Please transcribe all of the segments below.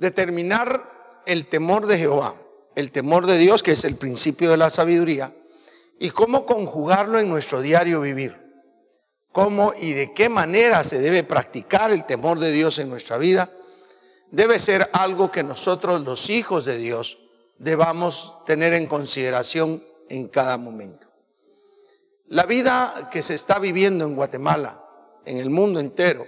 determinar el temor de Jehová, el temor de Dios, que es el principio de la sabiduría, y cómo conjugarlo en nuestro diario vivir. Cómo y de qué manera se debe practicar el temor de Dios en nuestra vida, debe ser algo que nosotros, los hijos de Dios, debamos tener en consideración en cada momento. La vida que se está viviendo en Guatemala, en el mundo entero,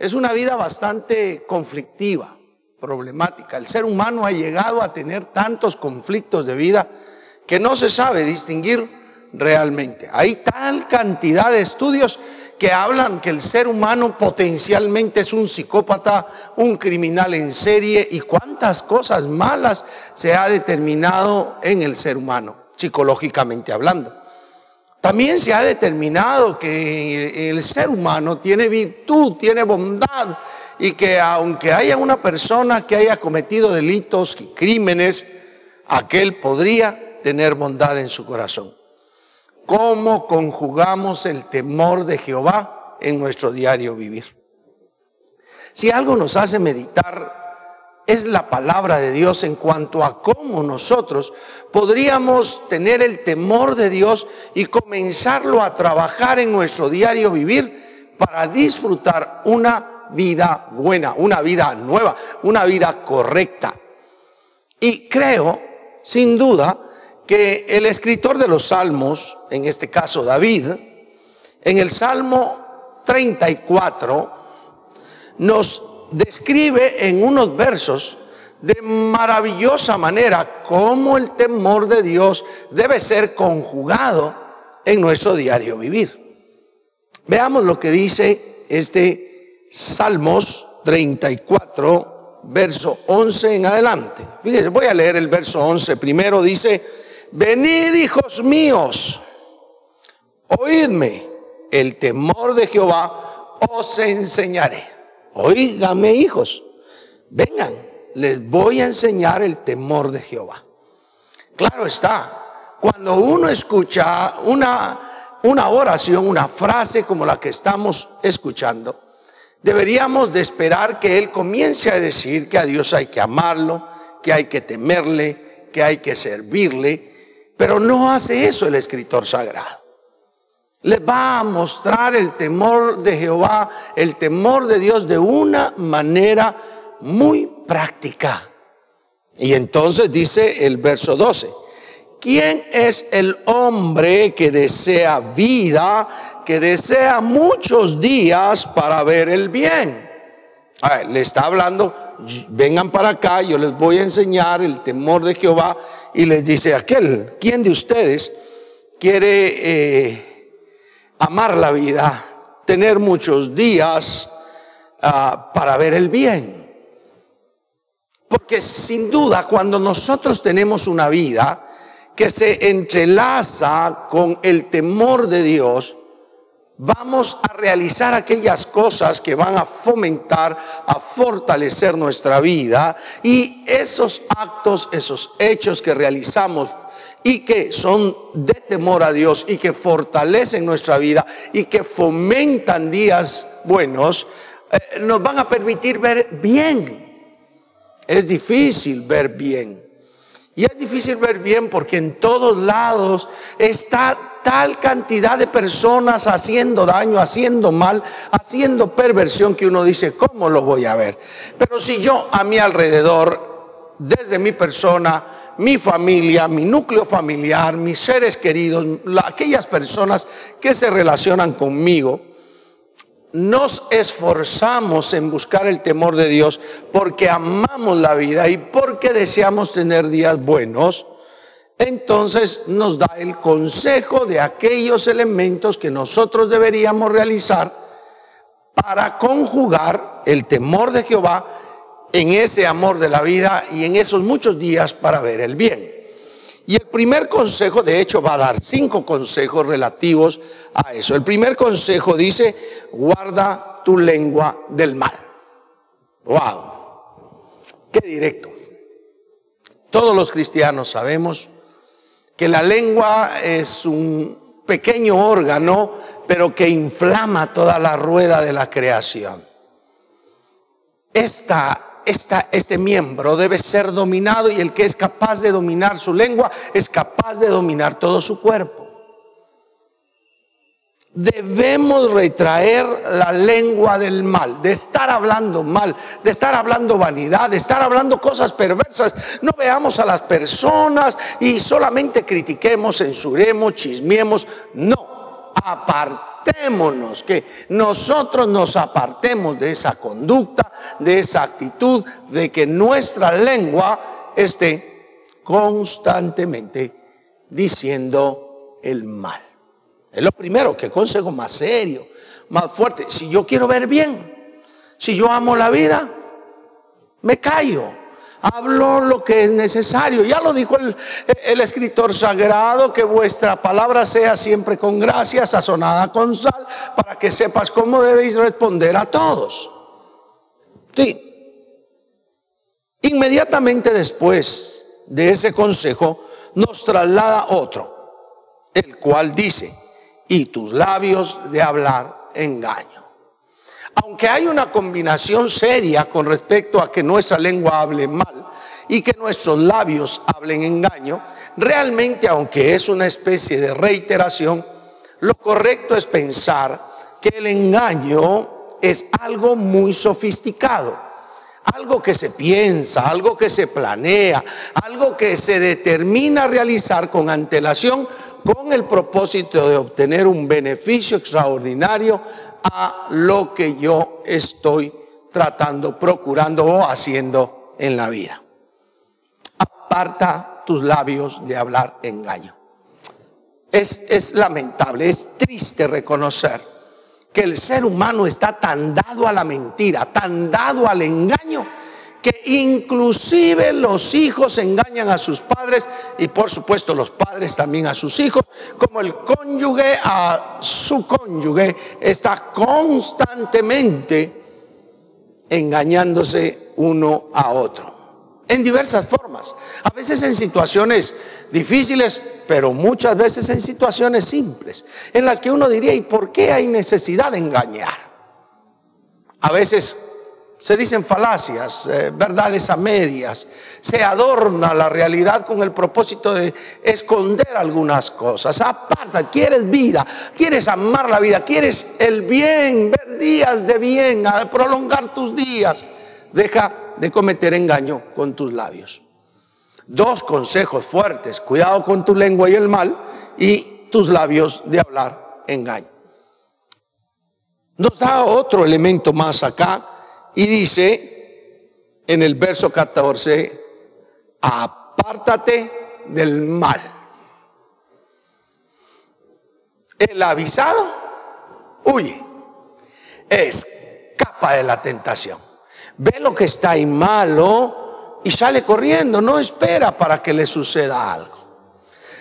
es una vida bastante conflictiva, problemática. El ser humano ha llegado a tener tantos conflictos de vida que no se sabe distinguir realmente. Hay tal cantidad de estudios que hablan que el ser humano potencialmente es un psicópata, un criminal en serie y cuántas cosas malas se ha determinado en el ser humano, psicológicamente hablando. También se ha determinado que el ser humano tiene virtud, tiene bondad y que aunque haya una persona que haya cometido delitos y crímenes, aquel podría tener bondad en su corazón. ¿Cómo conjugamos el temor de Jehová en nuestro diario vivir? Si algo nos hace meditar es la palabra de Dios en cuanto a cómo nosotros podríamos tener el temor de Dios y comenzarlo a trabajar en nuestro diario vivir para disfrutar una vida buena, una vida nueva, una vida correcta. Y creo, sin duda, que el escritor de los salmos, en este caso David, en el Salmo 34, nos describe en unos versos de maravillosa manera cómo el temor de Dios debe ser conjugado en nuestro diario vivir. Veamos lo que dice este Salmos 34, verso 11 en adelante. Fíjense, voy a leer el verso 11 primero. Dice, venid hijos míos, oídme, el temor de Jehová os enseñaré. Oígame hijos, vengan, les voy a enseñar el temor de Jehová. Claro está, cuando uno escucha una, una oración, una frase como la que estamos escuchando, deberíamos de esperar que Él comience a decir que a Dios hay que amarlo, que hay que temerle, que hay que servirle, pero no hace eso el escritor sagrado. Les va a mostrar el temor de Jehová, el temor de Dios de una manera muy práctica. Y entonces dice el verso 12, ¿quién es el hombre que desea vida, que desea muchos días para ver el bien? le está hablando, vengan para acá, yo les voy a enseñar el temor de Jehová y les dice aquel, ¿quién de ustedes quiere eh, amar la vida, tener muchos días ah, para ver el bien? Porque sin duda cuando nosotros tenemos una vida que se entrelaza con el temor de Dios, vamos a realizar aquellas cosas que van a fomentar, a fortalecer nuestra vida y esos actos, esos hechos que realizamos y que son de temor a Dios y que fortalecen nuestra vida y que fomentan días buenos, eh, nos van a permitir ver bien. Es difícil ver bien. Y es difícil ver bien porque en todos lados está tal cantidad de personas haciendo daño, haciendo mal, haciendo perversión que uno dice, ¿cómo lo voy a ver? Pero si yo a mi alrededor, desde mi persona, mi familia, mi núcleo familiar, mis seres queridos, aquellas personas que se relacionan conmigo, nos esforzamos en buscar el temor de Dios porque amamos la vida y porque deseamos tener días buenos, entonces nos da el consejo de aquellos elementos que nosotros deberíamos realizar para conjugar el temor de Jehová en ese amor de la vida y en esos muchos días para ver el bien. Y el primer consejo, de hecho, va a dar cinco consejos relativos a eso. El primer consejo dice, guarda tu lengua del mal. ¡Wow! ¡Qué directo! Todos los cristianos sabemos que la lengua es un pequeño órgano, pero que inflama toda la rueda de la creación. Esta este miembro debe ser dominado y el que es capaz de dominar su lengua es capaz de dominar todo su cuerpo. Debemos retraer la lengua del mal, de estar hablando mal, de estar hablando vanidad, de estar hablando cosas perversas. No veamos a las personas y solamente critiquemos, censuremos, chismiemos. No, que nosotros nos apartemos de esa conducta, de esa actitud, de que nuestra lengua esté constantemente diciendo el mal. Es lo primero, que consejo más serio, más fuerte. Si yo quiero ver bien, si yo amo la vida, me callo. Hablo lo que es necesario. Ya lo dijo el, el escritor sagrado, que vuestra palabra sea siempre con gracia, sazonada con sal, para que sepas cómo debéis responder a todos. Sí. Inmediatamente después de ese consejo, nos traslada otro, el cual dice, y tus labios de hablar engaño. Aunque hay una combinación seria con respecto a que nuestra lengua hable mal y que nuestros labios hablen engaño, realmente aunque es una especie de reiteración, lo correcto es pensar que el engaño es algo muy sofisticado, algo que se piensa, algo que se planea, algo que se determina realizar con antelación con el propósito de obtener un beneficio extraordinario a lo que yo estoy tratando, procurando o haciendo en la vida. Aparta tus labios de hablar engaño. Es, es lamentable, es triste reconocer que el ser humano está tan dado a la mentira, tan dado al engaño, que inclusive los hijos engañan a sus padres y por supuesto los padres también a sus hijos, como el cónyuge a su cónyuge está constantemente engañándose uno a otro. En diversas formas, a veces en situaciones difíciles, pero muchas veces en situaciones simples, en las que uno diría, ¿y por qué hay necesidad de engañar? A veces se dicen falacias, eh, verdades a medias, se adorna la realidad con el propósito de esconder algunas cosas. Aparta, quieres vida, quieres amar la vida, quieres el bien, ver días de bien, prolongar tus días. Deja de cometer engaño con tus labios. Dos consejos fuertes, cuidado con tu lengua y el mal y tus labios de hablar engaño. Nos da otro elemento más acá y dice en el verso 14, apártate del mal. El avisado huye, escapa de la tentación. Ve lo que está ahí malo y sale corriendo, no espera para que le suceda algo.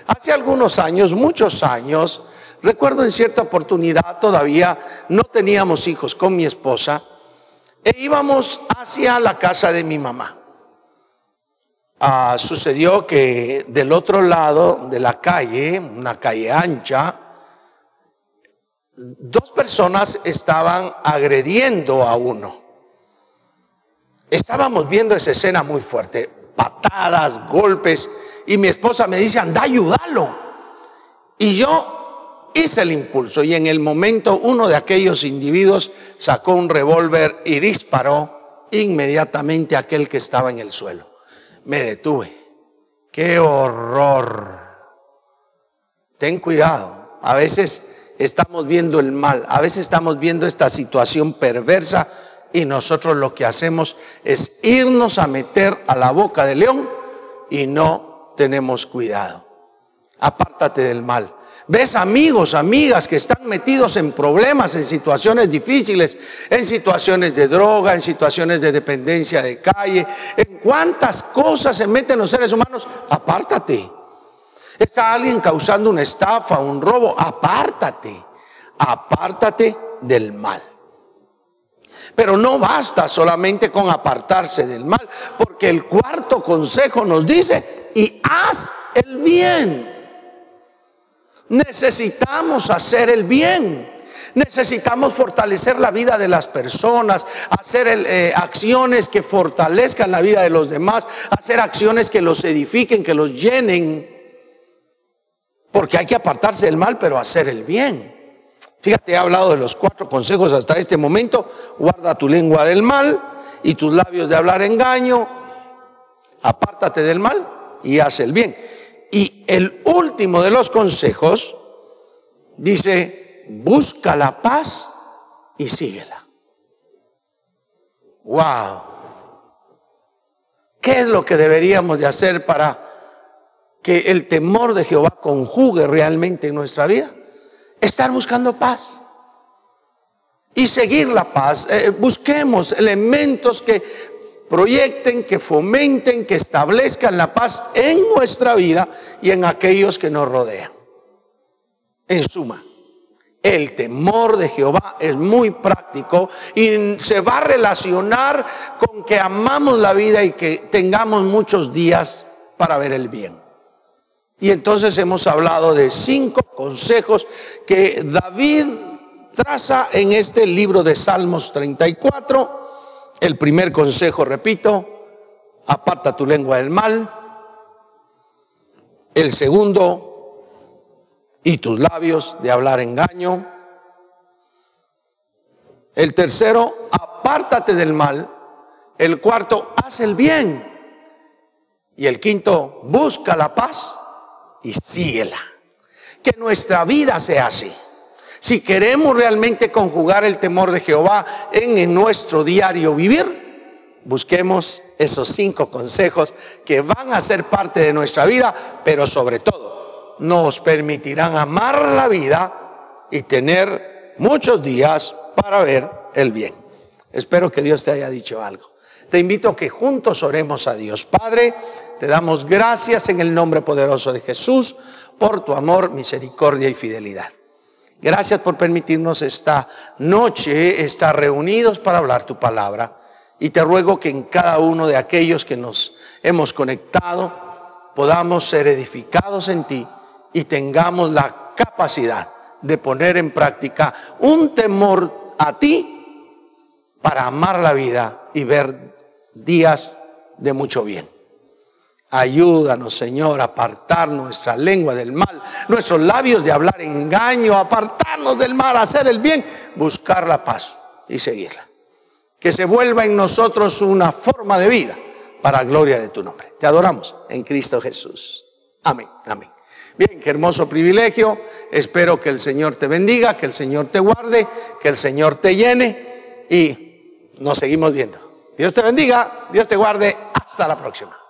Hace algunos años, muchos años, recuerdo en cierta oportunidad, todavía no teníamos hijos con mi esposa, e íbamos hacia la casa de mi mamá. Ah, sucedió que del otro lado de la calle, una calle ancha, dos personas estaban agrediendo a uno. Estábamos viendo esa escena muy fuerte, patadas, golpes, y mi esposa me dice, anda, ayúdalo. Y yo hice el impulso y en el momento uno de aquellos individuos sacó un revólver y disparó inmediatamente a aquel que estaba en el suelo. Me detuve. ¡Qué horror! Ten cuidado. A veces estamos viendo el mal, a veces estamos viendo esta situación perversa y nosotros lo que hacemos es irnos a meter a la boca del león y no tenemos cuidado. Apártate del mal. Ves amigos, amigas que están metidos en problemas, en situaciones difíciles, en situaciones de droga, en situaciones de dependencia de calle, en cuántas cosas se meten los seres humanos. Apártate. Está alguien causando una estafa, un robo. Apártate. Apártate del mal. Pero no basta solamente con apartarse del mal, porque el cuarto consejo nos dice, y haz el bien. Necesitamos hacer el bien. Necesitamos fortalecer la vida de las personas, hacer eh, acciones que fortalezcan la vida de los demás, hacer acciones que los edifiquen, que los llenen. Porque hay que apartarse del mal, pero hacer el bien. Fíjate, he hablado de los cuatro consejos hasta este momento. Guarda tu lengua del mal y tus labios de hablar engaño. Apártate del mal y haz el bien. Y el último de los consejos dice, busca la paz y síguela. Wow. ¿Qué es lo que deberíamos de hacer para que el temor de Jehová conjugue realmente en nuestra vida? Estar buscando paz y seguir la paz. Eh, busquemos elementos que proyecten, que fomenten, que establezcan la paz en nuestra vida y en aquellos que nos rodean. En suma, el temor de Jehová es muy práctico y se va a relacionar con que amamos la vida y que tengamos muchos días para ver el bien. Y entonces hemos hablado de cinco consejos que David traza en este libro de Salmos 34 el primer consejo, repito, aparta tu lengua del mal. El segundo, y tus labios de hablar engaño. El tercero, apártate del mal. El cuarto, haz el bien. Y el quinto, busca la paz y síguela. Que nuestra vida sea así. Si queremos realmente conjugar el temor de Jehová en, nuestro diario vivir, busquemos esos cinco consejos que van a ser parte de nuestra vida, pero sobre todo nos permitirán amar la vida y tener muchos días para ver el bien. Espero que Dios te haya dicho algo. Te invito a que juntos oremos a Dios. Padre, te damos gracias en el nombre poderoso de Jesús por tu amor, misericordia y fidelidad. Gracias por permitirnos esta noche estar reunidos para hablar tu palabra. Y te ruego que en cada uno de aquellos que nos hemos conectado podamos ser edificados en ti y tengamos la capacidad de poner en práctica un temor a ti para amar la vida y ver días de mucho bien. Ayúdanos, Señor, a apartar nuestra lengua del mal, nuestros labios de hablar engaño, apartarnos del mal, hacer el bien, buscar la paz y seguirla. Que se vuelva en nosotros una forma de vida para gloria de tu nombre. Te adoramos en Cristo Jesús. Amén, amén. Bien, qué hermoso privilegio. Espero que el Señor te bendiga, que el Señor te guarde, que el Señor te llene y nos seguimos viendo. Dios te bendiga, Dios te guarde. Hasta la próxima.